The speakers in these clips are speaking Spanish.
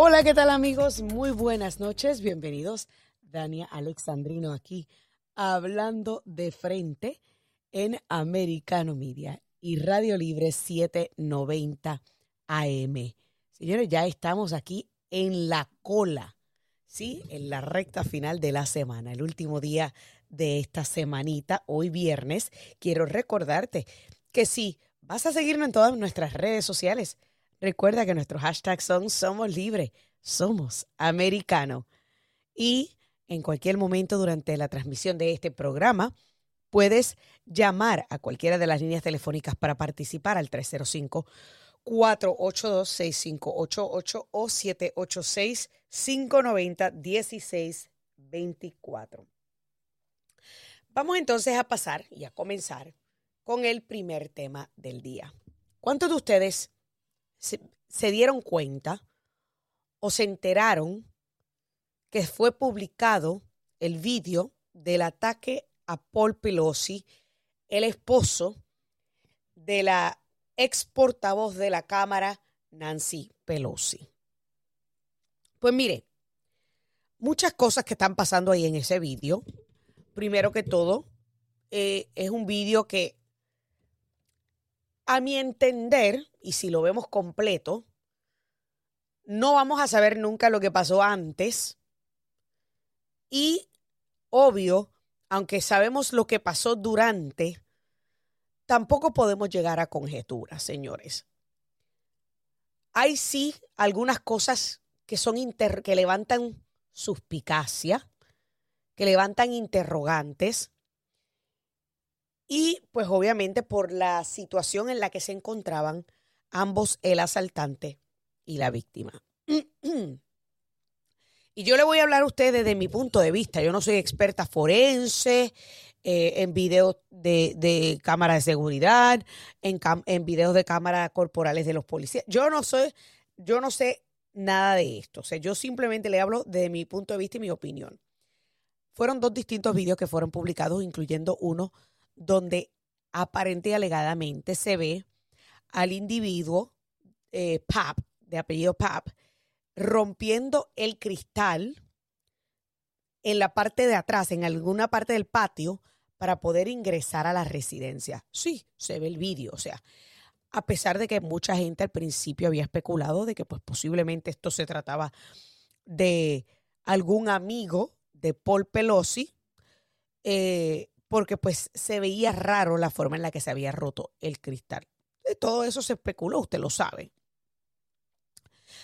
Hola, ¿qué tal amigos? Muy buenas noches. Bienvenidos. Dania Alexandrino aquí, hablando de frente en Americano Media y Radio Libre 790 AM. Señores, ya estamos aquí en la cola, ¿sí? En la recta final de la semana, el último día de esta semanita, hoy viernes. Quiero recordarte que si vas a seguirnos en todas nuestras redes sociales, recuerda que nuestros hashtags son Somos Libre, Somos Americano. Y en cualquier momento durante la transmisión de este programa, puedes llamar a cualquiera de las líneas telefónicas para participar al 305 482-6588 o 786-590-1624. Vamos entonces a pasar y a comenzar con el primer tema del día. ¿Cuántos de ustedes se, dieron cuenta o se enteraron que fue publicado el vídeo del ataque a Paul Pelosi, el esposo de la ex portavoz de la Cámara, Nancy Pelosi. Pues mire, muchas cosas que están pasando ahí en ese vídeo. Primero que todo, eh, es un vídeo que, a mi entender, y si lo vemos completo, no vamos a saber nunca lo que pasó antes. Y, obvio, aunque sabemos lo que pasó durante, tampoco podemos llegar a conjeturas, señores. Hay sí algunas cosas que son que levantan suspicacia, que levantan interrogantes. Y pues obviamente por la situación en la que se encontraban ambos, el asaltante y la víctima. y yo le voy a hablar a ustedes desde mi punto de vista. Yo no soy experta forense, eh, en videos de, de cámara de seguridad, en, en videos de cámara corporales de los policías. Yo no soy, yo no sé nada de esto. O sea, yo simplemente le hablo de mi punto de vista y mi opinión. Fueron dos distintos videos que fueron publicados, incluyendo uno donde aparente y alegadamente se ve al individuo eh, Pap, de apellido Pap, rompiendo el cristal en la parte de atrás, en alguna parte del patio, para poder ingresar a la residencia. Sí, se ve el vídeo, o sea, a pesar de que mucha gente al principio había especulado de que pues posiblemente esto se trataba de algún amigo de Paul Pelosi, eh, porque pues se veía raro la forma en la que se había roto el cristal. De todo eso se especuló, usted lo sabe.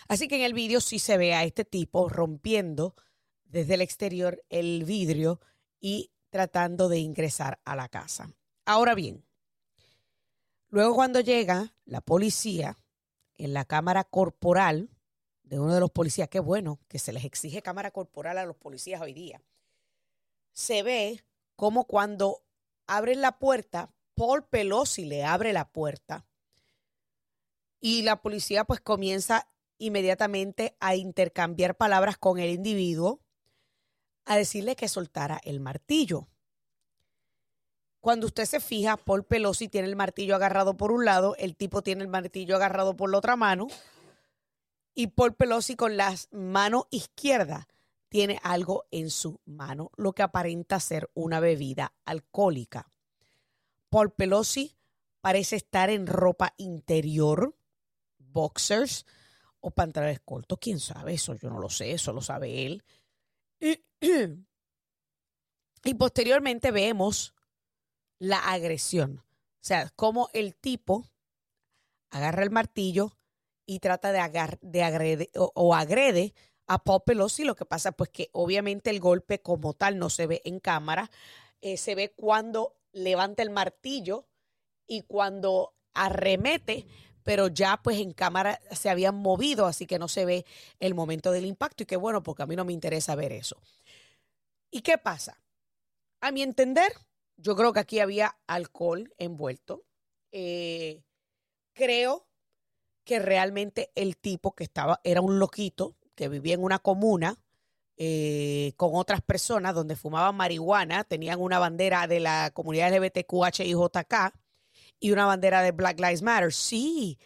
Así que en el vídeo sí se ve a este tipo rompiendo desde el exterior el vidrio y tratando de ingresar a la casa. Ahora bien, luego cuando llega la policía en la cámara corporal de uno de los policías, qué bueno que se les exige cámara corporal a los policías hoy día, se ve como cuando abren la puerta, Paul Pelosi le abre la puerta y la policía pues comienza inmediatamente a intercambiar palabras con el individuo a decirle que soltara el martillo. Cuando usted se fija, Paul Pelosi tiene el martillo agarrado por un lado, el tipo tiene el martillo agarrado por la otra mano, y Paul Pelosi con la mano izquierda tiene algo en su mano, lo que aparenta ser una bebida alcohólica. Paul Pelosi parece estar en ropa interior, boxers o pantalones cortos, quién sabe, eso yo no lo sé, eso lo sabe él. Y posteriormente vemos la agresión. O sea, cómo el tipo agarra el martillo y trata de, de agrede o, agrede a Paul Pelosi. Lo que pasa pues que obviamente el golpe como tal no se ve en cámara. Eh, se ve cuando levanta el martillo y cuando arremete, pero ya pues en cámara se habían movido, así que no se ve el momento del impacto y qué bueno, porque a mí no me interesa ver eso. ¿Y qué pasa? A mi entender, yo creo que aquí había alcohol envuelto. Eh, creo que realmente el tipo que estaba era un loquito que vivía en una comuna eh, con otras personas donde fumaban marihuana, tenían una bandera de la comunidad LGBTQHIJK y una bandera de Black Lives Matter. Sí,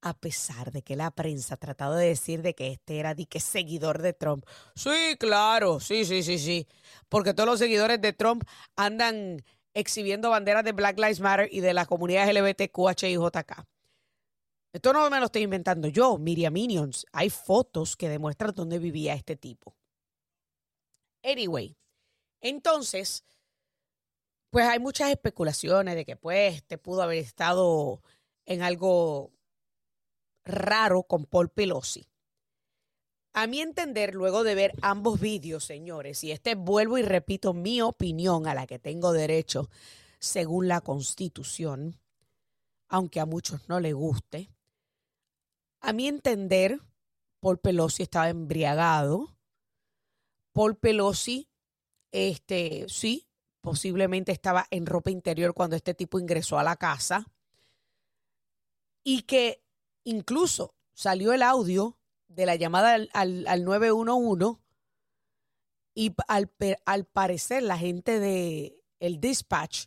a pesar de que la prensa ha tratado de decir de que este era de que seguidor de Trump. Sí, claro, sí, sí, sí, sí. Porque todos los seguidores de Trump andan exhibiendo banderas de Black Lives Matter y de la comunidad LGBTQHIJK. Esto no me lo estoy inventando yo, Miriam Minions. Hay fotos que demuestran dónde vivía este tipo. Anyway, entonces, pues hay muchas especulaciones de que pues este pudo haber estado en algo raro con Paul Pelosi. A mi entender, luego de ver ambos vídeos, señores, y este vuelvo y repito mi opinión a la que tengo derecho según la Constitución, aunque a muchos no le guste, a mi entender, Paul Pelosi estaba embriagado. Paul Pelosi, este, sí, posiblemente estaba en ropa interior cuando este tipo ingresó a la casa. Y que incluso salió el audio de la llamada al, 911 y al, al, parecer la gente de el dispatch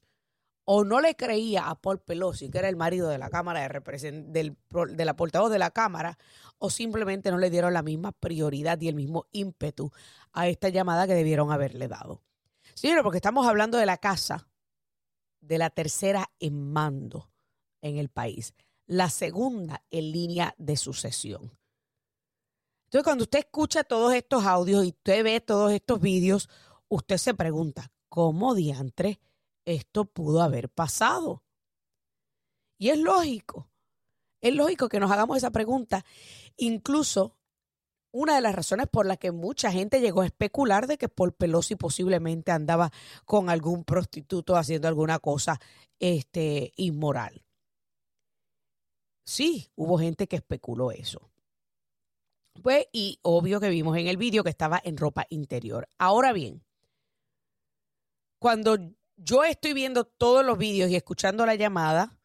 o no le creía a Paul Pelosi, que era el marido de la Cámara de, del, de la portavoz de la Cámara, o simplemente no le dieron la misma prioridad y el mismo ímpetu a esta llamada que debieron haberle dado. Señora, porque estamos hablando de la casa de la tercera en mando en el país, la segunda en línea de sucesión. Entonces, cuando usted escucha todos estos audios y usted ve todos estos vídeos, usted se pregunta, ¿cómo diantre? Esto pudo haber pasado. Y es lógico, es lógico que nos hagamos esa pregunta. Incluso una de las razones por las que mucha gente llegó a especular de que Paul Pelosi posiblemente andaba con algún prostituto haciendo alguna cosa este, inmoral. Sí, hubo gente que especuló eso. Pues, y obvio que vimos en el vídeo que estaba en ropa interior. Ahora bien, cuando yo estoy viendo todos los vídeos y escuchando la llamada,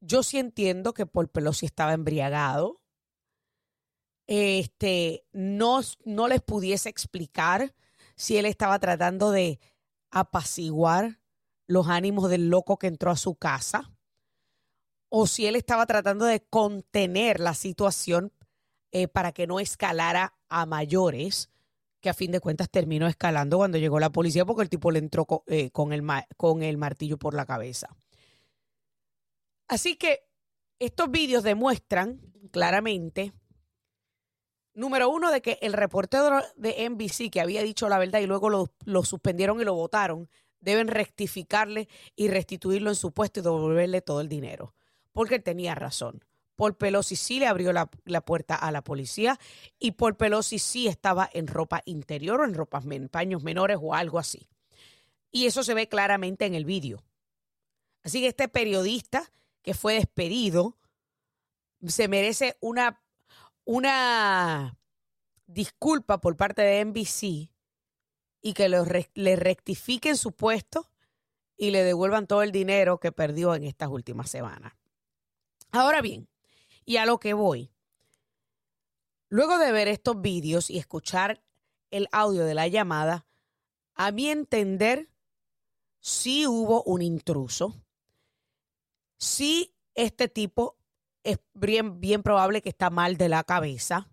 yo sí entiendo que Paul Pelosi estaba embriagado. Este, no, no les pudiese explicar si él estaba tratando de apaciguar los ánimos del loco que entró a su casa o si él estaba tratando de contener la situación eh, para que no escalara a mayores que a fin de cuentas terminó escalando cuando llegó la policía porque el tipo le entró eh, con, el, con el martillo por la cabeza. Así que estos vídeos demuestran claramente, número uno, de que el reportero de NBC que había dicho la verdad y luego lo, lo suspendieron y lo votaron, deben rectificarle y restituirlo en su puesto y devolverle todo el dinero, porque él tenía razón. Paul Pelosi sí le abrió la, puerta a la policía y Paul Pelosi sí estaba en ropa interior o en ropas, paños menores o algo así. Y eso se ve claramente en el vídeo. Así que este periodista que fue despedido se merece una, una disculpa por parte de NBC y que le rectifiquen su puesto y le devuelvan todo el dinero que perdió en estas últimas semanas. Ahora bien, y a lo que voy. Luego de ver estos vídeos y escuchar el audio de la llamada, a mi entender, sí hubo un intruso. Sí, este tipo es bien, bien probable que está mal de la cabeza.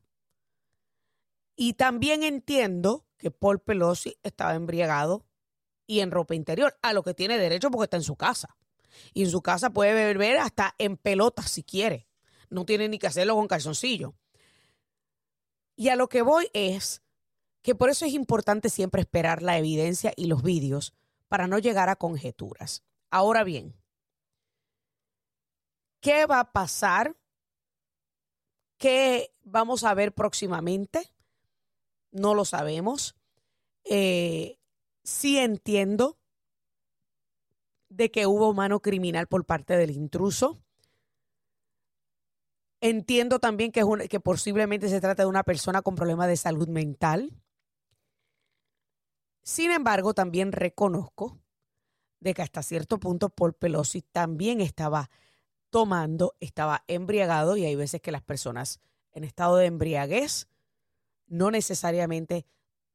Y también entiendo que Paul Pelosi estaba embriagado y en ropa interior, a lo que tiene derecho porque está en su casa. Y en su casa puede beber hasta en pelotas si quiere no tiene ni que hacerlo con calzoncillo. Y a lo que voy es que por eso es importante siempre esperar la evidencia y los vídeos para no llegar a conjeturas. Ahora bien, ¿qué va a pasar? ¿Qué vamos a ver próximamente? No lo sabemos. Eh, sí entiendo de que hubo mano criminal por parte del intruso. Entiendo también que, es que posiblemente se trata de una persona con problemas de salud mental. Sin embargo, también reconozco de que hasta cierto punto Paul Pelosi también estaba tomando, estaba embriagado y hay veces que las personas en estado de embriaguez no necesariamente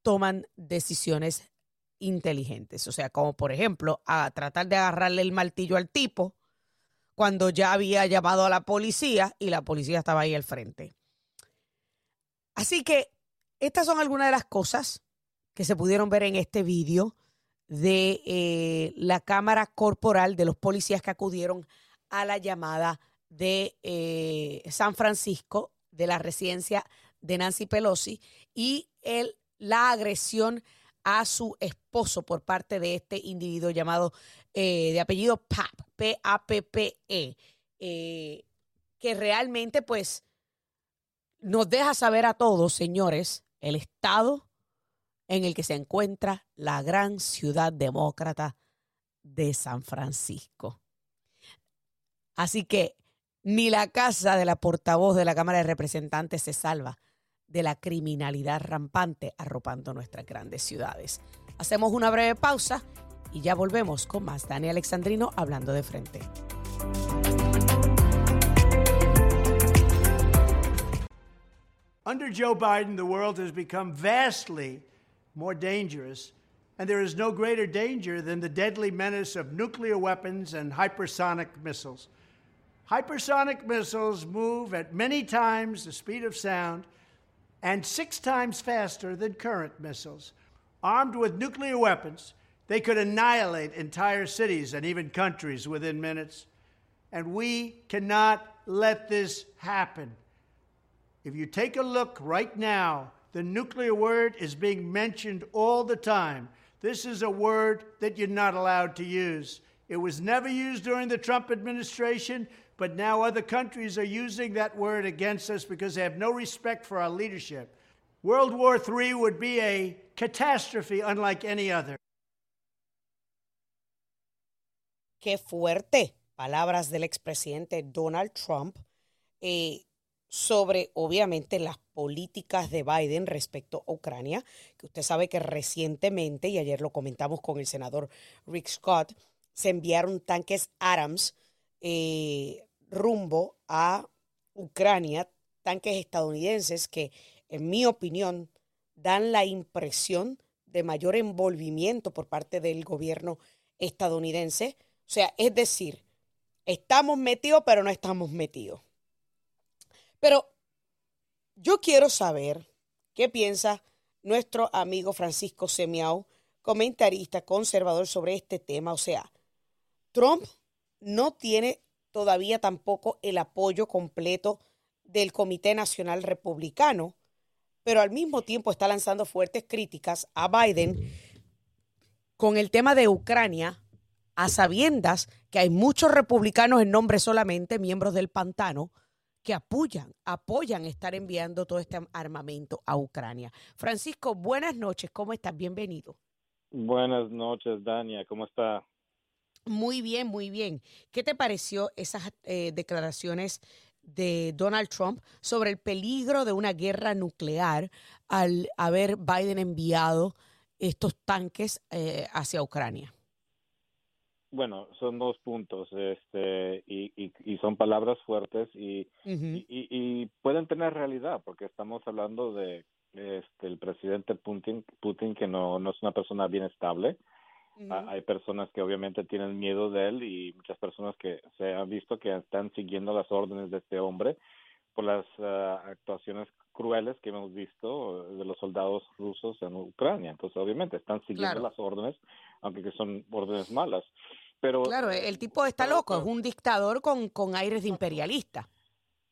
toman decisiones inteligentes. O sea, como por ejemplo, a tratar de agarrarle el martillo al tipo cuando ya había llamado a la policía y la policía estaba ahí al frente. Así que estas son algunas de las cosas que se pudieron ver en este vídeo de eh, la cámara corporal de los policías que acudieron a la llamada de eh, San Francisco, de la residencia de Nancy Pelosi, y el, la agresión a su esposo por parte de este individuo llamado eh, de apellido PAP, P-A-P-P-E, que realmente pues nos deja saber a todos, señores, el estado en el que se encuentra la gran ciudad demócrata de San Francisco. Así que ni la casa de la portavoz de la Cámara de Representantes se salva de la criminalidad rampante arropando nuestras grandes ciudades. Hacemos una breve pausa y ya volvemos con más Dani Alexandrino hablando de frente. Under Joe Biden, the world has become vastly more dangerous, and there is no greater danger than the deadly menace of nuclear weapons and hypersonic missiles. Hypersonic missiles move at many times the speed of sound and six times faster than current missiles. Armed with nuclear weapons, they could annihilate entire cities and even countries within minutes. And we cannot let this happen. If you take a look right now the nuclear word is being mentioned all the time. This is a word that you're not allowed to use. It was never used during the Trump administration, but now other countries are using that word against us because they have no respect for our leadership. World War III would be a catastrophe unlike any other. Qué fuerte. Palabras del expresidente Donald Trump. Eh, sobre, obviamente, las políticas de Biden respecto a Ucrania, que usted sabe que recientemente, y ayer lo comentamos con el senador Rick Scott, se enviaron tanques Adams eh, rumbo a Ucrania, tanques estadounidenses que, en mi opinión, dan la impresión de mayor envolvimiento por parte del gobierno estadounidense. O sea, es decir, estamos metidos, pero no estamos metidos. Pero yo quiero saber qué piensa nuestro amigo Francisco Semiao, comentarista conservador sobre este tema. O sea, Trump no tiene todavía tampoco el apoyo completo del Comité Nacional Republicano, pero al mismo tiempo está lanzando fuertes críticas a Biden con el tema de Ucrania, a sabiendas que hay muchos republicanos en nombre solamente, miembros del pantano, que apoyan, apoyan estar enviando todo este armamento a Ucrania. Francisco, buenas noches, ¿cómo estás? Bienvenido. Buenas noches, Dania, ¿cómo está? Muy bien, muy bien. ¿Qué te pareció esas eh, declaraciones de Donald Trump sobre el peligro de una guerra nuclear al haber Biden enviado estos tanques eh, hacia Ucrania? Bueno, son dos puntos, este, y, y, son palabras fuertes y, y, pueden tener realidad, porque estamos hablando de este, el presidente Putin, Putin que no, no es una persona bien estable. Hay personas que obviamente tienen miedo de él y muchas personas que se han visto que están siguiendo las órdenes de este hombre por las ah, actuaciones crueles que hemos visto de los soldados rusos en Ucrania. Entonces, obviamente, están siguiendo las órdenes, aunque que son órdenes malas. Pero, claro, el tipo está loco, es un dictador con, con aires de imperialista.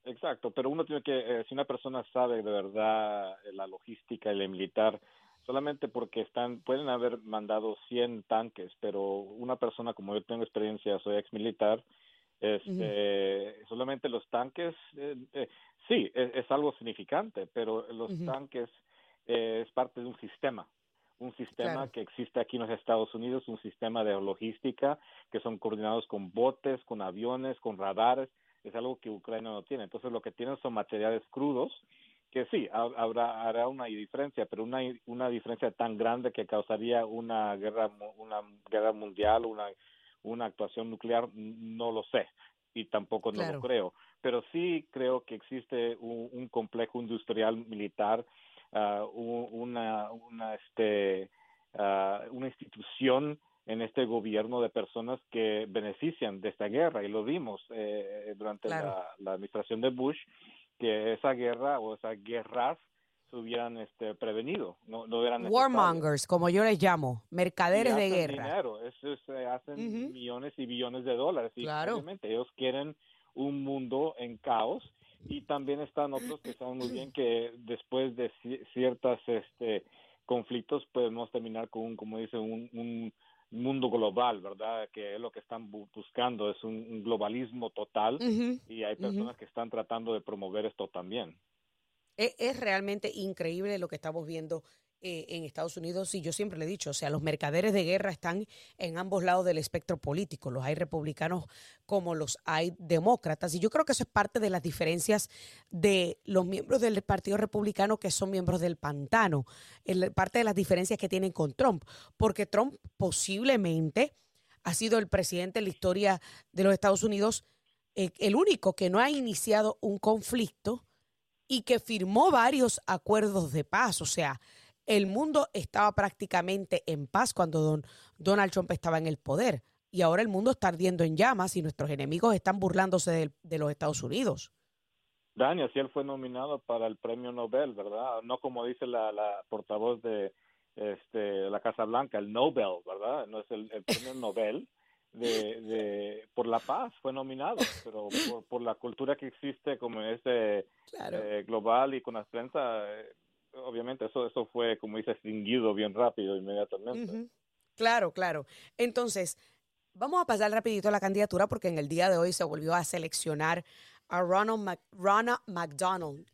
Exacto, pero uno tiene que, eh, si una persona sabe de verdad eh, la logística y la militar, solamente porque están, pueden haber mandado 100 tanques, pero una persona como yo tengo experiencia, soy ex militar, este, solamente los tanques, eh, sí, es, es, algo significante, pero los tanques es parte de un sistema un sistema que existe aquí en los Estados Unidos, un sistema de logística que son coordinados con botes, con aviones, con radares. es algo que Ucrania no tiene. Entonces lo que tienen son materiales crudos que sí, habrá hará una diferencia, pero una una diferencia tan grande que causaría una guerra una guerra mundial, una una actuación nuclear, no lo sé y tampoco no lo creo, pero sí creo que existe un, complejo industrial militar, uh, una una este uh, una institución en este gobierno de personas que benefician de esta guerra y lo vimos eh, durante la, administración de Bush que esa guerra o esas guerras se hubieran este, prevenido, no, no eran Warmongers, como yo les llamo, mercaderes de guerra. Dinero, hacen millones y billones de dólares y claro. ellos quieren un mundo en caos y también están otros que saben muy bien que después de ciertas este conflictos podemos terminar con un, como dice un, un mundo global, ¿verdad? Que es lo que están buscando, es un, globalismo total y hay personas que están tratando de promover esto también. Es, realmente increíble lo que estamos viendo eh, en Estados Unidos y yo siempre le he dicho, o sea, los mercaderes de guerra están en ambos lados del espectro político, los hay republicanos como los hay demócratas y yo creo que eso es parte de las diferencias de los miembros del Partido Republicano que son miembros del pantano, parte de las diferencias que tienen con Trump, porque Trump posiblemente ha sido el presidente en la historia de los Estados Unidos eh, el único que no ha iniciado un conflicto y que firmó varios acuerdos de paz, o sea, el mundo estaba prácticamente en paz cuando don, Donald Trump estaba en el poder. Y ahora el mundo está ardiendo en llamas y nuestros enemigos están burlándose de, los Estados Unidos. Daniel, si él fue nominado para el premio Nobel, ¿verdad? No como dice la, portavoz de este, la Casa Blanca, el Nobel, ¿verdad? No es el, premio Nobel. De, por la paz fue nominado, pero por, la cultura que existe como es eh, global y con la prensa, eh, obviamente eso, eso fue, como dice, extinguido bien rápido, inmediatamente. Claro, claro. Entonces, vamos a pasar rapidito a la candidatura porque en el día de hoy se volvió a seleccionar a Ronald, McDonald.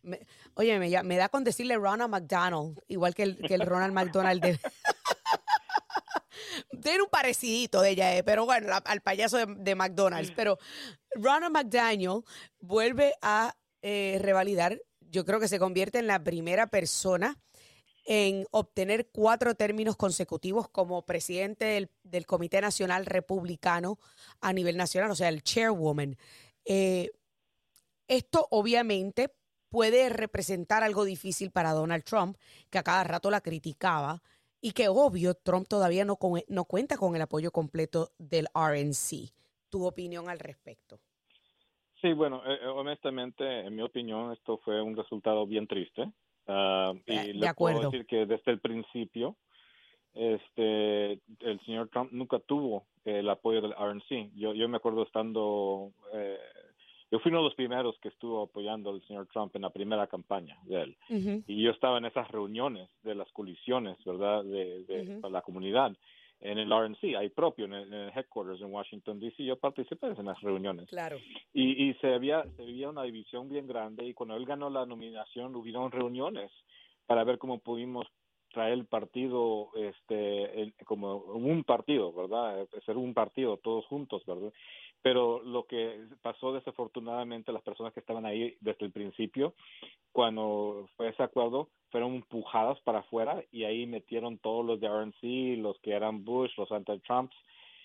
oye, me, me, da con decirle Ronald McDonald, igual que el, que el Ronald McDonald de... Tiene un parecidito de ella, eh, pero bueno, al payaso de, McDonald's. Pero Ronald McDaniel vuelve a eh, revalidar yo creo que se convierte en la primera persona en obtener cuatro términos consecutivos como presidente del, Comité Nacional Republicano a nivel nacional, o sea, el chairwoman. Eh, esto obviamente puede representar algo difícil para Donald Trump, que a cada rato la criticaba, y que obvio Trump todavía no, no cuenta con el apoyo completo del RNC. ¿Tu opinión al respecto? Sí, bueno, eh, eh, honestamente, en mi opinión, esto fue un resultado bien triste. Uh, y le puedo decir que desde el principio, este, el señor Trump nunca tuvo el apoyo del RNC. Yo, yo me acuerdo estando, eh, yo fui uno de los primeros que estuvo apoyando al señor Trump en la primera campaña de él. Y yo estaba en esas reuniones de las colisiones, ¿verdad?, de, de la comunidad en el RNC, ahí propio, en el, headquarters en Washington, D.C., yo participé en las reuniones. Claro. Y, y se, había, se había una división bien grande y cuando él ganó la nominación hubieron reuniones para ver cómo pudimos traer el partido este como un partido, ¿verdad? Ser un partido todos juntos, ¿verdad? Pero lo que pasó desafortunadamente las personas que estaban ahí desde el principio, cuando fue ese acuerdo, fueron empujadas para afuera y ahí metieron todos los de RNC, los que eran Bush, los anti-Trumps,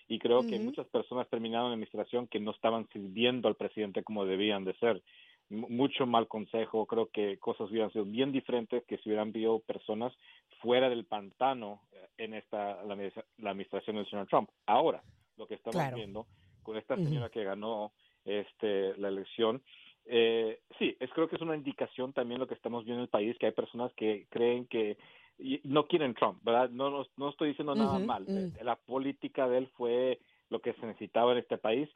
y creo que muchas personas terminaron en administración que no estaban sirviendo al presidente como debían de ser. mucho mal consejo, creo que cosas hubieran sido bien diferentes que si hubieran visto personas fuera del pantano eh, en esta la, administración del señor Trump. Ahora, lo que estamos viendo con esta señora que ganó este la elección eh, sí, es creo que es una indicación también lo que estamos viendo en el país, que hay personas que creen que no quieren Trump, ¿verdad? No, no, no estoy diciendo nada mal. Mm. La política de él fue lo que se necesitaba en este país,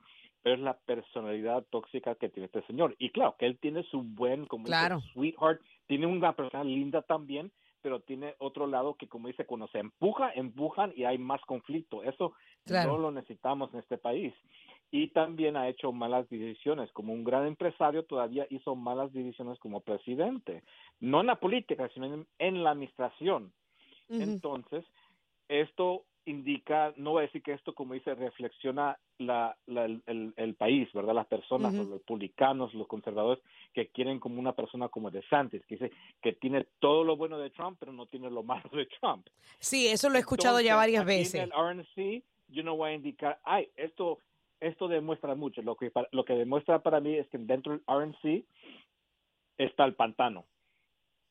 pero es la personalidad tóxica que tiene este señor. Y claro, que él tiene su buen, como claro. sweetheart, tiene una persona linda también, pero tiene otro lado que, como dice, cuando se empuja, empujan y hay más conflicto. Eso no lo necesitamos en este país y también ha hecho malas decisiones. Como un gran empresario todavía hizo malas decisiones como presidente, no en la política, sino en, la administración. Entonces, esto indica, no voy a decir que esto, como dice, reflexiona la, el, país, ¿verdad? Las personas, los republicanos, los conservadores, que quieren como una persona como DeSantis, que dice que tiene todo lo bueno de Trump, pero no tiene lo malo de Trump. Sí, eso lo he escuchado ya varias veces. En el RNC, yo no voy a indicar, ay, esto, esto demuestra mucho. Lo que, lo que demuestra para mí es que dentro del RNC está el pantano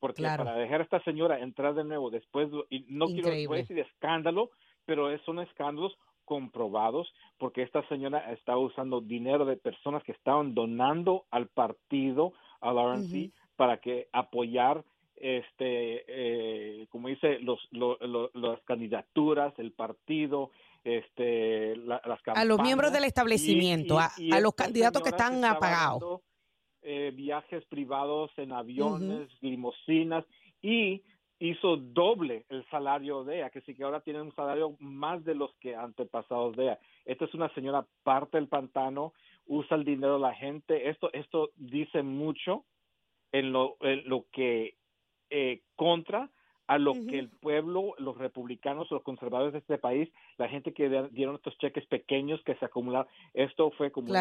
porque para dejar a esta señora entrar de nuevo después, y no quiero decir escándalo, pero son escándalos comprobados porque esta señora está usando dinero de personas que estaban donando al partido, al RNC, para que apoyar este eh, como dice los, las candidaturas el partido este las campañas a los miembros del establecimiento a, los candidatos que están apagados. eh, viajes privados en aviones, limosinas y hizo doble el salario de ella, que sí que ahora tiene un salario más de los que antepasados de ella. Esta es una señora parte del pantano, usa el dinero de la gente. Esto, esto dice mucho en lo, lo que eh, contra a lo que el pueblo, los republicanos, los conservadores de este país, la gente que dieron estos cheques pequeños que se acumularon, esto fue como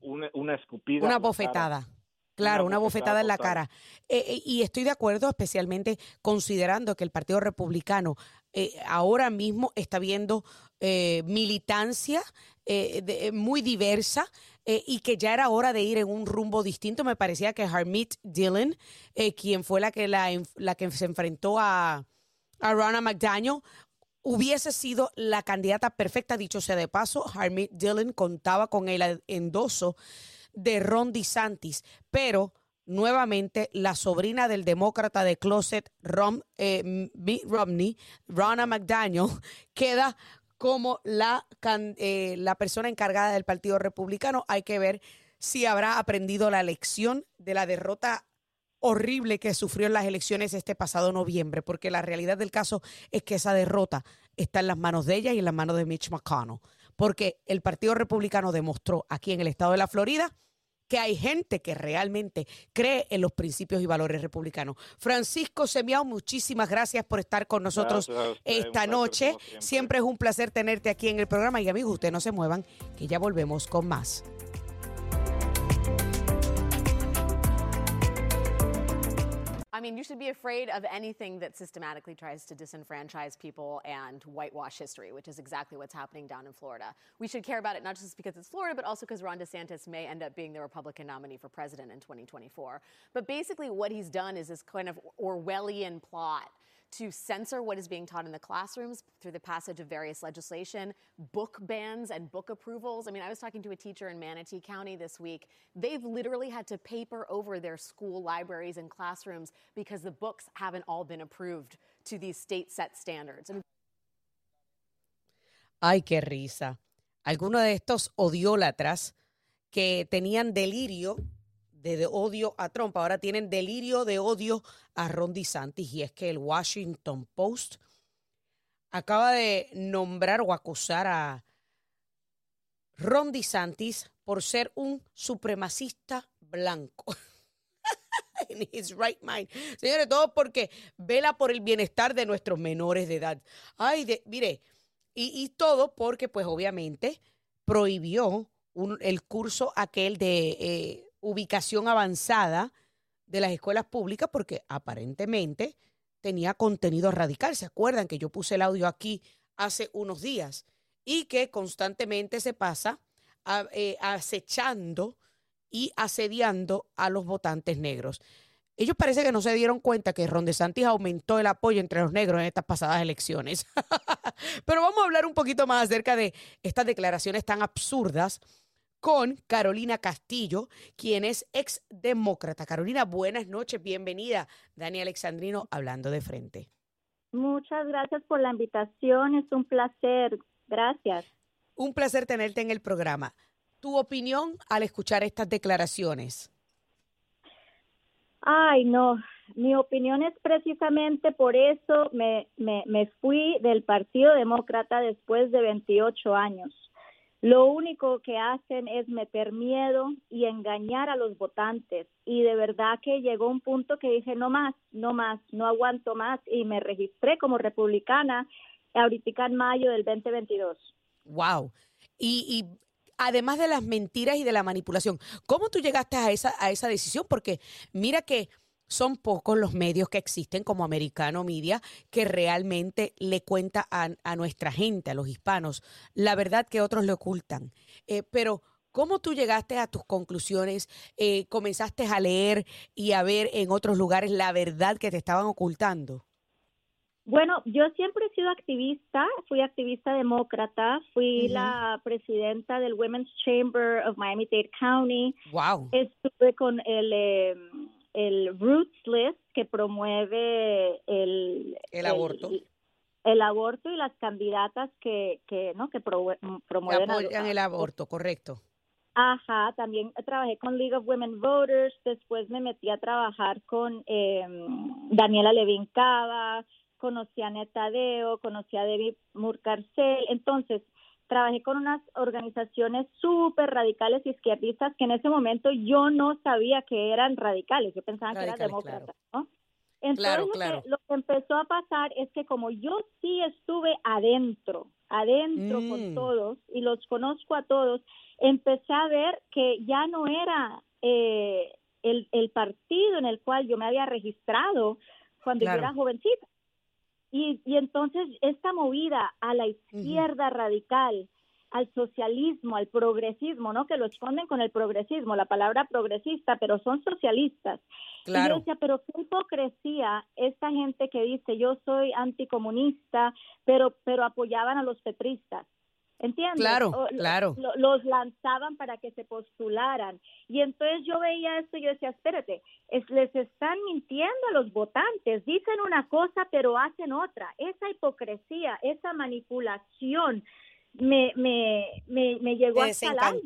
una, una escupida. Una bofetada. Claro, una bofetada en la cara. Eh, eh, y estoy de acuerdo, especialmente considerando que el Partido Republicano eh, ahora mismo está viendo militancia muy diversa y que ya era hora de ir en un rumbo distinto. Me parecía que Harmeet Dillon, quien fue la que, la, la que se enfrentó a, a Ronna McDaniel, hubiese sido la candidata perfecta, dicho sea de paso. Harmeet Dillon contaba con el endoso de Ron DeSantis, pero nuevamente la sobrina del demócrata de closet Ron, eh, Mitt Romney, Ronna McDaniel, queda como la, eh, la persona encargada del Partido Republicano. Hay que ver si habrá aprendido la lección de la derrota horrible que sufrió en las elecciones este pasado noviembre, porque la realidad del caso es que esa derrota está en las manos de ella y en las manos de Mitch McConnell porque el Partido Republicano demostró aquí en el estado de la Florida que hay gente que realmente cree en los principios y valores republicanos. Francisco Semiao, muchísimas gracias por estar con nosotros esta noche. Siempre es un placer tenerte aquí en el programa y amigos, ustedes no se muevan, que ya volvemos con más. I mean, you should be afraid of anything that systematically tries to disenfranchise people and whitewash history, which is exactly what's happening down in Florida. We should care about it not just because it's Florida, but also because Ron DeSantis may end up being the Republican nominee for president in 2024. But basically, what he's done is this kind of Orwellian plot to censor what is being taught in the classrooms through the passage of various legislation, book bans and book approvals. I mean, I was talking to a teacher in Manatee County this week. They've literally had to paper over their school libraries and classrooms because the books haven't all been approved to these state set standards. I mean, Ay, qué risa. Algunos de estos odiólatras que tenían delirio de, odio a Trump, ahora tienen delirio de odio a Ron DeSantis. Y es que el Washington Post acaba de nombrar o acusar a Ron DeSantis por ser un supremacista blanco. In his right mind. Señores, todo porque vela por el bienestar de nuestros menores de edad. Ay, de, mire, y, todo porque, pues, obviamente, prohibió el curso aquel de eh, ubicación avanzada de las escuelas públicas porque aparentemente tenía contenido radical. ¿Se acuerdan que yo puse el audio aquí hace unos días? Y que constantemente se pasa eh, acechando y asediando a los votantes negros. Ellos parece que no se dieron cuenta que Ron DeSantis aumentó el apoyo entre los negros en estas pasadas elecciones. Pero vamos a hablar un poquito más acerca de estas declaraciones tan absurdas con Carolina Castillo, quien es ex demócrata. Carolina, buenas noches, bienvenida. Dani Alexandrino hablando de frente. Muchas gracias por la invitación, es un placer. Gracias. Un placer tenerte en el programa. ¿Tu opinión al escuchar estas declaraciones? Ay, no, mi opinión es precisamente por eso me, me, me fui del Partido Demócrata después de 28 años lo único que hacen es meter miedo y engañar a los votantes. Y de verdad que llegó un punto que dije, no más, no más, no aguanto más. Y me registré como republicana ahorita en mayo del 2022. Wow. Y, y además de las mentiras y de la manipulación, ¿cómo tú llegaste a esa, a esa decisión? Porque mira que son pocos los medios que existen como Americano Media que realmente le cuenta a, a nuestra gente, a los hispanos, la verdad que otros le ocultan. Eh, pero, ¿cómo tú llegaste a tus conclusiones? Eh, ¿Comenzaste a leer y a ver en otros lugares la verdad que te estaban ocultando? Bueno, yo siempre he sido activista, fui activista demócrata, fui la presidenta del Women's Chamber of Miami-Dade County. Wow. Estuve con el, eh, el Roots List que promueve el, El aborto. el aborto y las candidatas que, que no que pro- Que promueven al- apoyan el aborto, correcto. Ajá, también trabajé con League of Women Voters, después me metí a trabajar con eh, Daniela Levin Cava, conocí a Netadeo, conocí a Debbie Murcarcel, entonces trabajé con unas organizaciones súper radicales izquierdistas que en ese momento yo no sabía que eran radicales, yo pensaba que eran demócratas, ¿no? Entonces Claro, lo, claro. Que, lo que empezó a pasar es que como yo sí estuve adentro, adentro Mm. con todos y los conozco a todos, empecé a ver que ya no era eh, el, el partido en el cual yo me había registrado cuando Claro. yo era jovencita. Y, y entonces esta movida a la izquierda radical, al socialismo, al progresismo, ¿no? Que lo esconden con el progresismo, la palabra progresista, pero son socialistas. Y yo Claro. decía, pero qué hipocresía esta gente que dice yo soy anticomunista, pero pero apoyaban a los petristas. ¿Entiendes? Claro, O- claro. lo- los lanzaban para que se postularan. Y entonces yo veía esto y yo decía, espérate, es, les están mintiendo a los votantes, dicen una cosa pero hacen otra. Esa hipocresía, esa manipulación me, me, me, me llegó hasta el alma.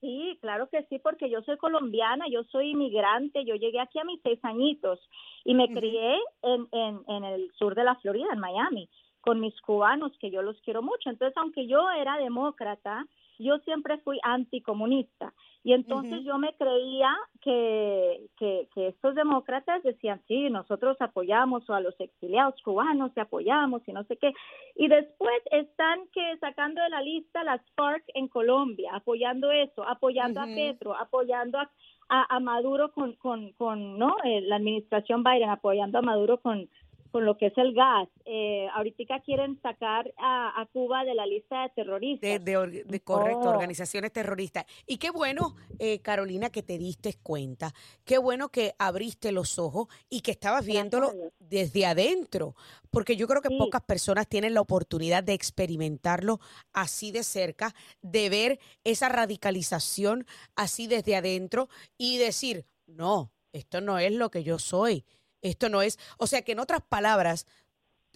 Sí, claro que sí, porque yo soy colombiana, yo soy inmigrante, yo llegué aquí a mis seis añitos y me crié en, en, en el sur de la Florida, en Miami, con mis cubanos, que yo los quiero mucho. Entonces, aunque yo era demócrata, yo siempre fui anticomunista. Y entonces yo me creía que, que, que estos demócratas decían, sí, nosotros apoyamos a los exiliados cubanos y apoyamos y no sé qué. Y después están que sacando de la lista las FARC en Colombia, apoyando eso, apoyando a Petro, apoyando a, a, a Maduro con, con, con ¿no? Eh, la administración Biden, apoyando a Maduro con, con lo que es el gas. Eh, ahorita quieren sacar a, a Cuba de la lista de terroristas. De, de de- correcto, No. organizaciones terroristas. Y qué bueno, eh, Carolina, que te diste cuenta. Qué bueno que abriste los ojos y que estabas viéndolo desde adentro. Porque yo creo que Sí. pocas personas tienen la oportunidad de experimentarlo así de cerca, de ver esa radicalización así desde adentro y decir, no, esto no es lo que yo soy. Esto no es. O sea que en otras palabras,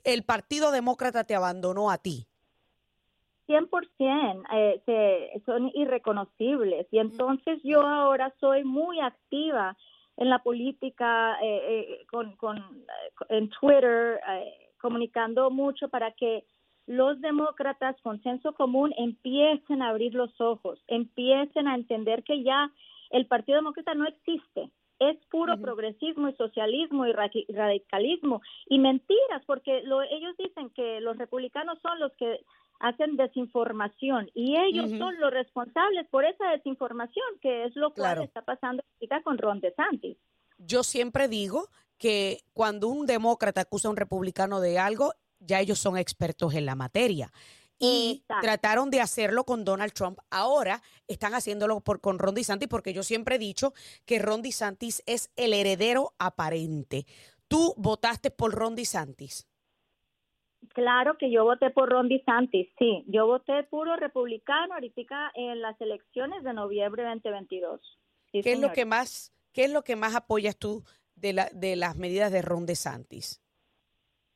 el Partido Demócrata te abandonó a ti. 100% eh, se, son irreconocibles y entonces yo ahora soy muy activa en la política eh, eh, con, con eh, en Twitter eh, comunicando mucho para que los demócratas con senso común empiecen a abrir los ojos empiecen a entender que ya el Partido Demócrata no existe es puro progresismo y socialismo y radicalismo y mentiras porque lo, ellos dicen que los republicanos son los que hacen desinformación y ellos son los responsables por esa desinformación que es lo cual Claro. está pasando ahorita con Ron DeSantis. Yo siempre digo que cuando un demócrata acusa a un republicano de algo, ya ellos son expertos en la materia. Y Exacto. trataron de hacerlo con Donald Trump. Ahora están haciéndolo por, con Ron DeSantis porque yo siempre he dicho que Ron DeSantis es el heredero aparente. ¿Tú votaste por Ron DeSantis? Claro que yo voté por Ron DeSantis, sí, yo voté puro republicano ahorita en las elecciones de noviembre 2022. Sí, ¿Qué es lo que más, qué es lo que más apoyas tú de, la, de las medidas de Ron DeSantis?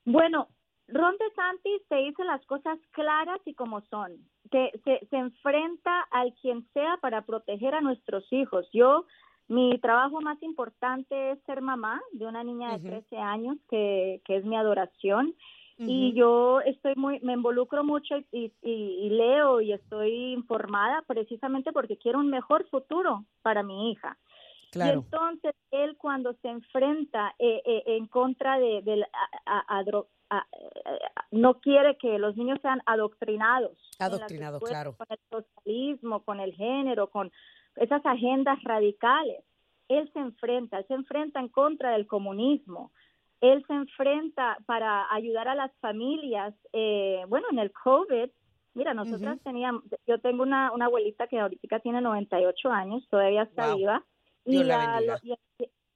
Bueno, Ron DeSantis te dice las cosas claras y como son. Te- se, se enfrenta al quien sea para proteger a nuestros hijos. Yo, mi trabajo más importante es ser mamá de una niña de Ujú. 13 años que, que es mi adoración. Y yo estoy muy, me involucro mucho y, y- y leo y estoy informada precisamente porque quiero un mejor futuro para mi hija. Claro. Y entonces él cuando se enfrenta eh, eh, en contra de, de a, no quiere que los niños sean adoctrinados. Adoctrinados, claro. Con el socialismo, con el género, con esas agendas radicales. Él se enfrenta, él se enfrenta en contra del comunismo. Él se enfrenta para ayudar a las familias. Eh, bueno, en el COVID, mira, nosotras teníamos, yo tengo una, una abuelita que ahorita tiene 98 años, todavía está viva. Y, la,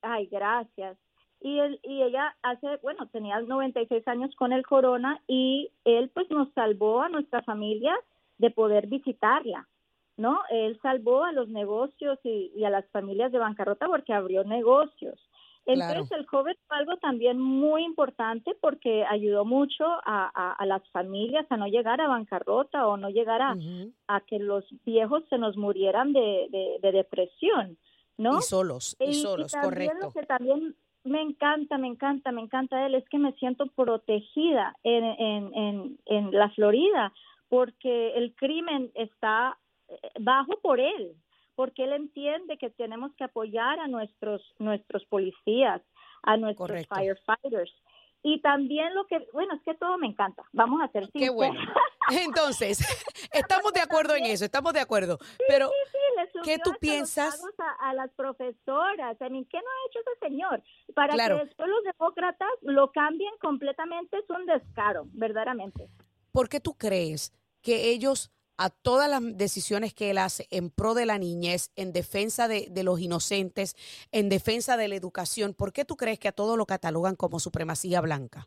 ay, gracias. Y, él, y ella hace, bueno, tenía 96 años con el corona y él pues nos salvó a nuestra familia de poder visitarla, ¿no? Él salvó a los negocios y, a las familias de bancarrota porque abrió negocios. Entonces el COVID fue algo también muy importante porque ayudó mucho a, a, las familias a no llegar a bancarrota o no llegar a, a que los viejos se nos murieran de, de, depresión, ¿no? Y solos, y, solos, correcto. que también me encanta, me encanta, me encanta él, es que me siento protegida en, en, en, en la Florida porque el crimen está eh, bajo por él, porque él entiende que tenemos que apoyar a nuestros nuestros policías, a nuestros firefighters. Y también lo que, bueno, es que todo me encanta. Vamos a hacer Qué bueno. Entonces, estamos de acuerdo en eso, estamos de acuerdo. Pero, ¿qué tú piensas? A, las profesoras, ¿qué no ha hecho ese señor? Para que después los demócratas lo cambien completamente es un descaro, verdaderamente. ¿Por qué tú crees que ellos a todas las decisiones que él hace en pro de la niñez, en defensa de, los inocentes, en defensa de la educación, ¿por qué tú crees que a todo lo catalogan como supremacía blanca?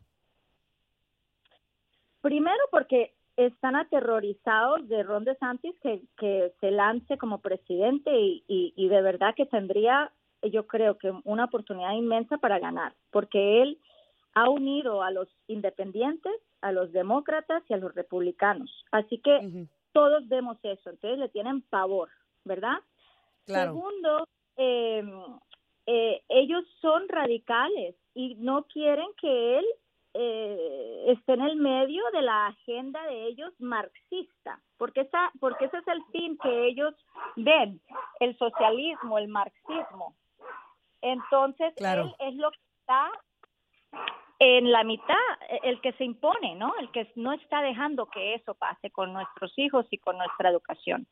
Primero porque están aterrorizados de Ron DeSantis que, que se lance como presidente y, y de verdad que tendría, yo creo que una oportunidad inmensa para ganar, porque él ha unido a los independientes, a los demócratas y a los republicanos. Así que todos vemos eso, entonces le tienen pavor, ¿verdad? Segundo, em, eh, ellos son radicales y no quieren que él eh, esté en el medio de la agenda de ellos marxista, porque, esa, porque ese es el fin que ellos ven, el socialismo, el marxismo. Entonces, él es lo que está en la mitad el que se impone, ¿no? El que no está dejando que eso pase con nuestros hijos y con nuestra educación.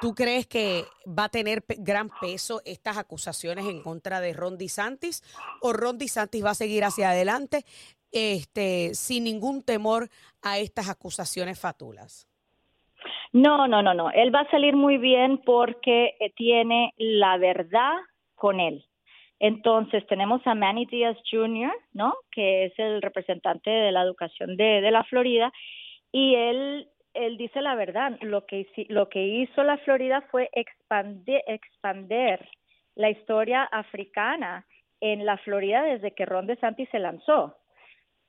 ¿Tú crees que va a tener gran peso estas acusaciones en contra de Ron DeSantis o Ron DeSantis va a seguir hacia adelante este, sin ningún temor a estas acusaciones fatulas? No, no, no, no. Él va a salir muy bien porque eh, tiene la verdad con él. Entonces tenemos a Manny Díaz Jr., ¿no? Que es el representante de la educación de, de la Florida y él él dice la verdad. Lo que lo que hizo la Florida fue expandir, expander la historia africana en la Florida desde que Ron DeSantis se lanzó.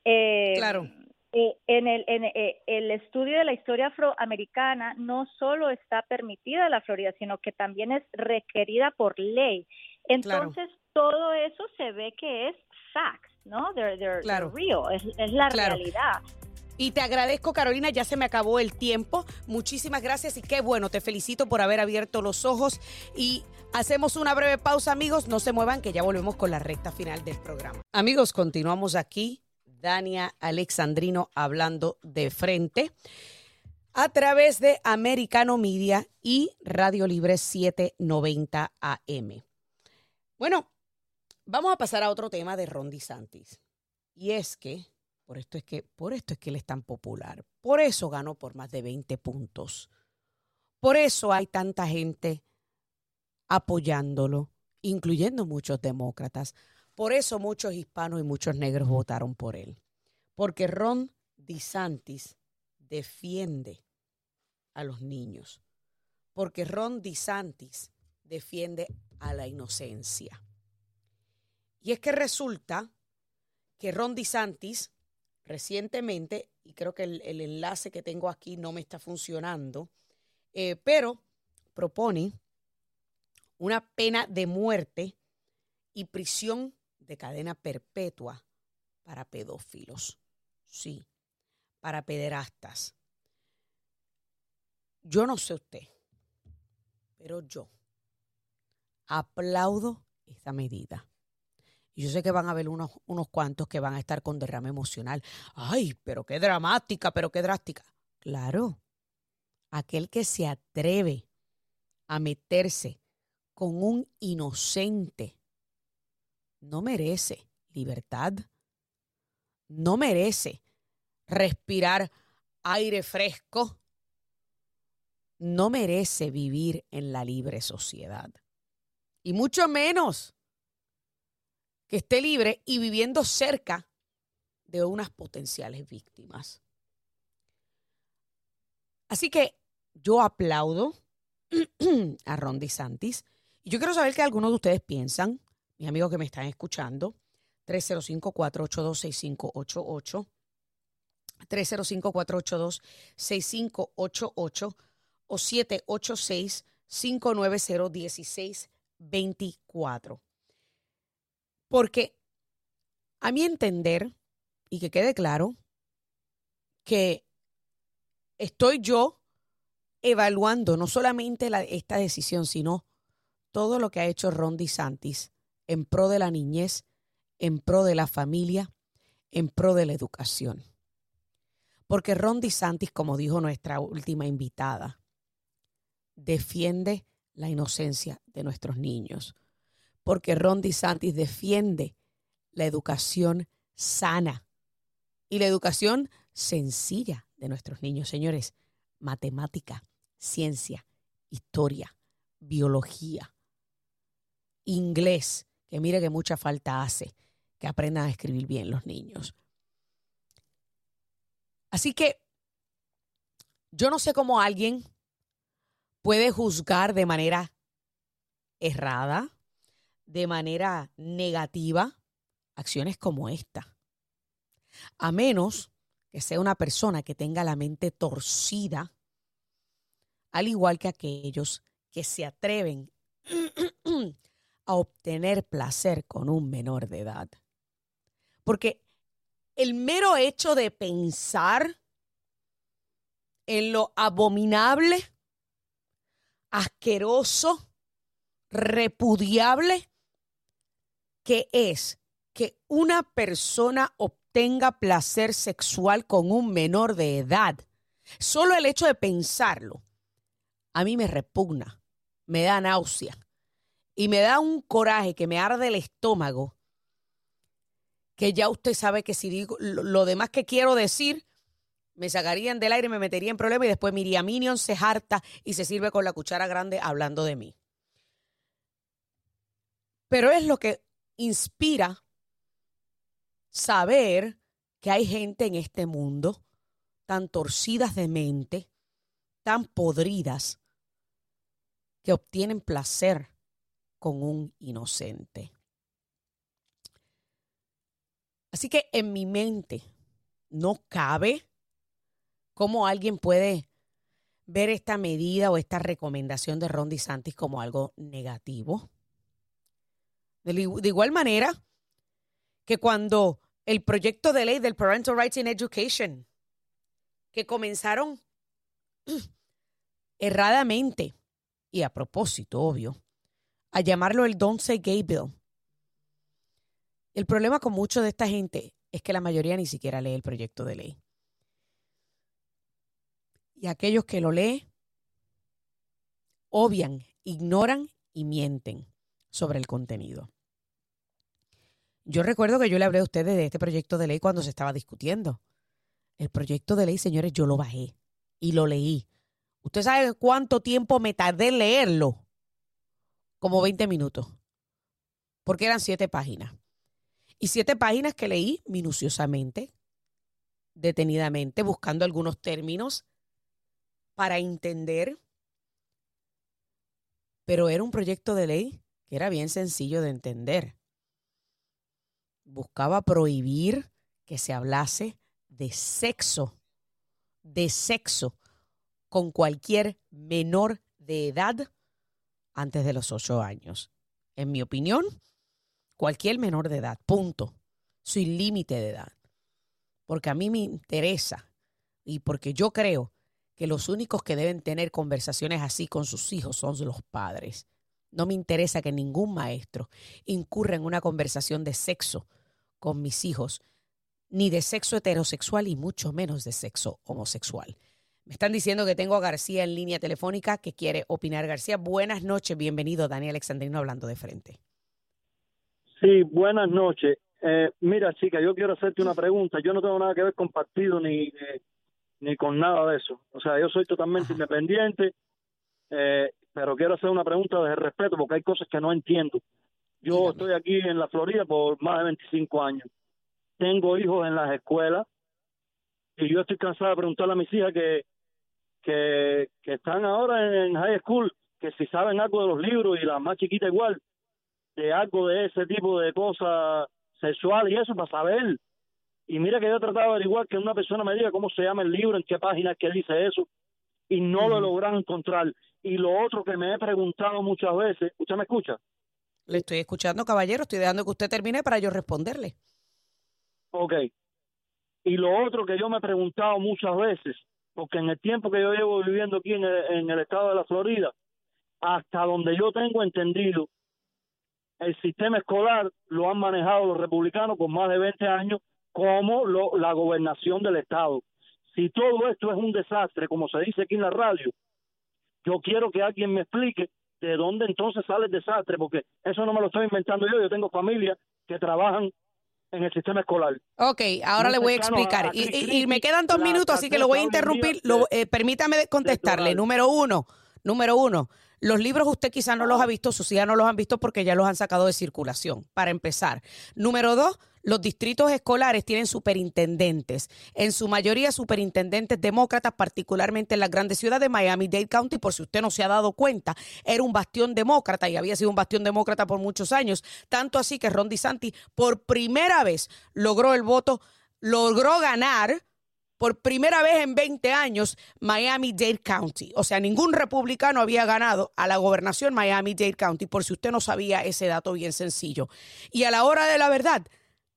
Eh, claro. Eh, en el, en, eh, el estudio de la historia afroamericana no solo está permitida en la Florida, sino que también es requerida por ley. Entonces, todo eso se ve que es facts, ¿no? They're, real, es, la realidad. Y te agradezco, Carolina, ya se me acabó el tiempo. Muchísimas gracias y qué bueno, te felicito por haber abierto los ojos. Y hacemos una breve pausa, amigos. No se muevan, que ya volvemos con la recta final del programa. Amigos, continuamos aquí. Dania Alexandrino hablando de frente a través de Americano Media y Radio Libre 790 AM. Bueno, Vamos a pasar a otro tema de Ron DeSantis. Y es que, por esto es que, por esto es que él es tan popular. Por eso ganó por más de 20 puntos. Por eso hay tanta gente apoyándolo, incluyendo muchos demócratas. Por eso muchos hispanos y muchos negros votaron por él. Porque Ron DeSantis defiende a los niños. Porque Ron DeSantis defiende a la inocencia. Y es que resulta que Ron DeSantis recientemente, y creo que el, enlace que tengo aquí no me está funcionando, eh, pero propone una pena de muerte y prisión de cadena perpetua para pedófilos. Sí, para pederastas. Yo no sé usted, pero yo aplaudo esta medida. Yo sé que van a haber unos, unos cuantos que van a estar con derrame emocional. Ay, pero qué dramática, pero qué drástica. Claro, aquel que se atreve a meterse con un inocente no merece libertad, no merece respirar aire fresco, no merece vivir en la libre sociedad. Y mucho menos que esté libre y viviendo cerca de unas potenciales víctimas. Así que yo aplaudo a Ron DeSantis y yo quiero saber qué algunos de ustedes piensan, mis amigos que me están escuchando, 305-482-6588, 305-482-6588 o 786-590-1624. Porque a mi entender, y que quede claro, que estoy yo evaluando no solamente esta decisión, sino todo lo que ha hecho Ron DeSantis en pro de la niñez, en pro de la familia, en pro de la educación. Porque Ron DeSantis, como dijo nuestra última invitada, defiende la inocencia de nuestros niños porque Ron DeSantis defiende la educación sana y la educación sencilla de nuestros niños. Señores, matemática, ciencia, historia, biología, inglés, que mire que mucha falta hace que aprendan a escribir bien los niños. Así que yo no sé cómo alguien puede juzgar de manera errada, de manera negativa acciones como esta. A menos que sea una persona que tenga la mente torcida, al igual que aquellos que se atreven a obtener placer con un menor de edad. Porque el mero hecho de pensar en lo abominable, asqueroso, repudiable que es que una persona obtenga placer sexual con un menor de edad. Solo el hecho de pensarlo, a mí me repugna, me da náusea y me da un coraje que me arde el estómago, que ya usted sabe que si digo lo, demás que quiero decir, me sacarían del aire, me metería en problemas y después Miriam Minion se harta y se sirve con la cuchara grande hablando de mí. Pero es lo que inspira saber que hay gente en este mundo tan torcidas de mente, tan podridas, que obtienen placer con un inocente. Así que en mi mente no cabe cómo alguien puede ver esta medida o esta recomendación de Ron DeSantis como algo negativo. De, igual manera que cuando el proyecto de ley del Parental Rights in Education, que comenzaron erradamente y a propósito, obvio, a llamarlo el Say Gay Bill. El problema con mucho de esta gente es que la mayoría ni siquiera lee el proyecto de ley. Y aquellos que lo leen, obvian, ignoran y mienten sobre el contenido. Yo recuerdo que yo le hablé a ustedes de este proyecto de ley cuando se estaba discutiendo. El proyecto de ley, señores, yo lo bajé y lo leí. ¿Usted sabe cuánto tiempo me tardé en leerlo? Como 20 minutos. Porque eran siete páginas. Y siete páginas que leí minuciosamente, detenidamente, buscando algunos términos para entender. Pero era un proyecto de ley era bien sencillo de entender. Buscaba prohibir que se hablase de sexo, de sexo con cualquier menor de edad antes de los ocho años. En mi opinión, cualquier menor de edad, punto, sin límite de edad. Porque a mí me interesa y porque yo creo que los únicos que deben tener conversaciones así con sus hijos son los padres No me interesa que ningún maestro incurra en una conversación de sexo con mis hijos, ni de sexo heterosexual y mucho menos de sexo homosexual. Me están diciendo que tengo a García en línea telefónica que quiere opinar. García, buenas noches, bienvenido, Daniel Alexandrino hablando de frente. Sí, buenas noches. Eh, mira, chica, yo quiero hacerte una pregunta. Yo no tengo nada que ver con partido ni, ni con nada de eso. O sea, yo soy totalmente independiente, eh, pero quiero hacer una pregunta de respeto porque hay cosas que no entiendo. Yo estoy aquí en la Florida por más de 25 años. Tengo hijos en las escuelas y yo estoy cansado de preguntarle a mis hijas que, que, que están ahora en high school, que si saben algo de los libros y la más chiquita igual, de algo de ese tipo de cosas sexuales y eso para saber. Y mira que yo he tratado de averiguar que una persona me diga cómo se llama el libro, en qué página que dice eso, y no lo he logrado encontrar. Y lo otro que me he preguntado muchas veces, ¿usted me escucha? Le estoy escuchando, caballero, estoy dejando que usted termine para yo responderle. Ok. Y lo otro que yo me he preguntado muchas veces, porque en el tiempo que yo llevo viviendo aquí en el estado de la Florida, hasta donde yo tengo entendido, el sistema escolar lo han manejado los republicanos por más de 20 años como la gobernación del Estado. Si todo esto es un desastre, como se dice aquí en la radio, yo quiero que alguien me explique de dónde entonces sale el desastre, porque eso no me lo estoy inventando yo, yo tengo familias que trabajan en el sistema escolar. Ok, ahora le voy a explicar. y, me quedan dos minutos, así que lo voy a interrumpir. Lo, eh, permítame contestarle. Número uno, número uno, los libros usted quizás no los ha visto, sus hijas no los han visto porque ya los han sacado de circulación, para empezar. Número dos, los distritos escolares tienen superintendentes, en su mayoría superintendentes demócratas, particularmente en las grandes ciudades de Miami-Dade County, por si usted no se ha dado cuenta, era un bastión demócrata y había sido un bastión demócrata por muchos años, tanto así que Ron DeSantis por primera vez logró el voto, logró ganar por primera vez en 20 años Miami-Dade County. O sea, ningún republicano había ganado a la gobernación Miami-Dade County, por si usted no sabía ese dato bien sencillo. Y a la hora de la verdad,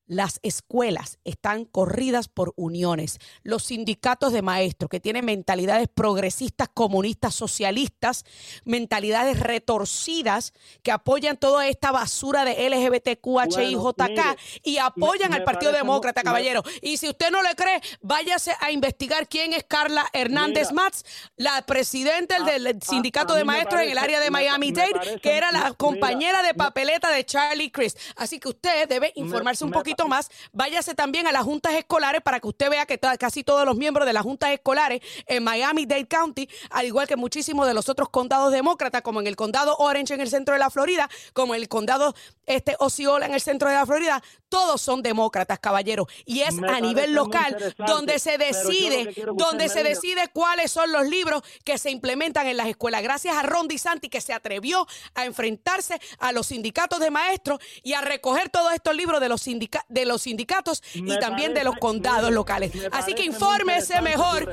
las escuelas están corridas por uniones. Los sindicatos de maestros que tienen mentalidades progresistas, comunistas, socialistas, mentalidades retorcidas que apoyan toda esta basura de LGBTQHIJK y apoyan al Partido Demócrata, caballero. Y si usted no le cree, váyase a investigar quién es Carla Hernández Matz, la presidenta del sindicato de maestros en el área de Miami-Dade, que era la compañera de papeleta de Charlie Crist. Así que usted debe informarse un poquito más, váyase también a las juntas escolares para que usted vea que casi todos los miembros de las juntas escolares en Miami-Dade County, al igual que muchísimos de los otros condados demócratas, como en el condado Orange en el centro de la Florida, como en el condado este Osceola en el centro de la Florida, todos son demócratas, caballeros. Y es a nivel local donde se decide, donde se decide cuáles son los libros que se implementan en las escuelas. Gracias a Ron DeSantis que se atrevió a enfrentarse a los sindicatos de maestros y a recoger todos estos libros de los sindicatos de los sindicatos y también de los condados locales. Así que infórmese mejor,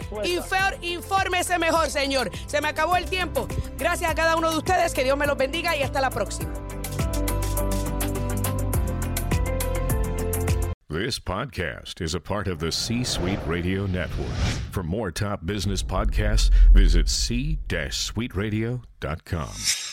infórmese mejor, señor. Se me acabó el tiempo. Gracias a cada uno de ustedes, que Dios me los bendiga y hasta la próxima. This podcast is a part of the C Suite Radio Network. For more top business podcasts, visit c-suiteradio.com.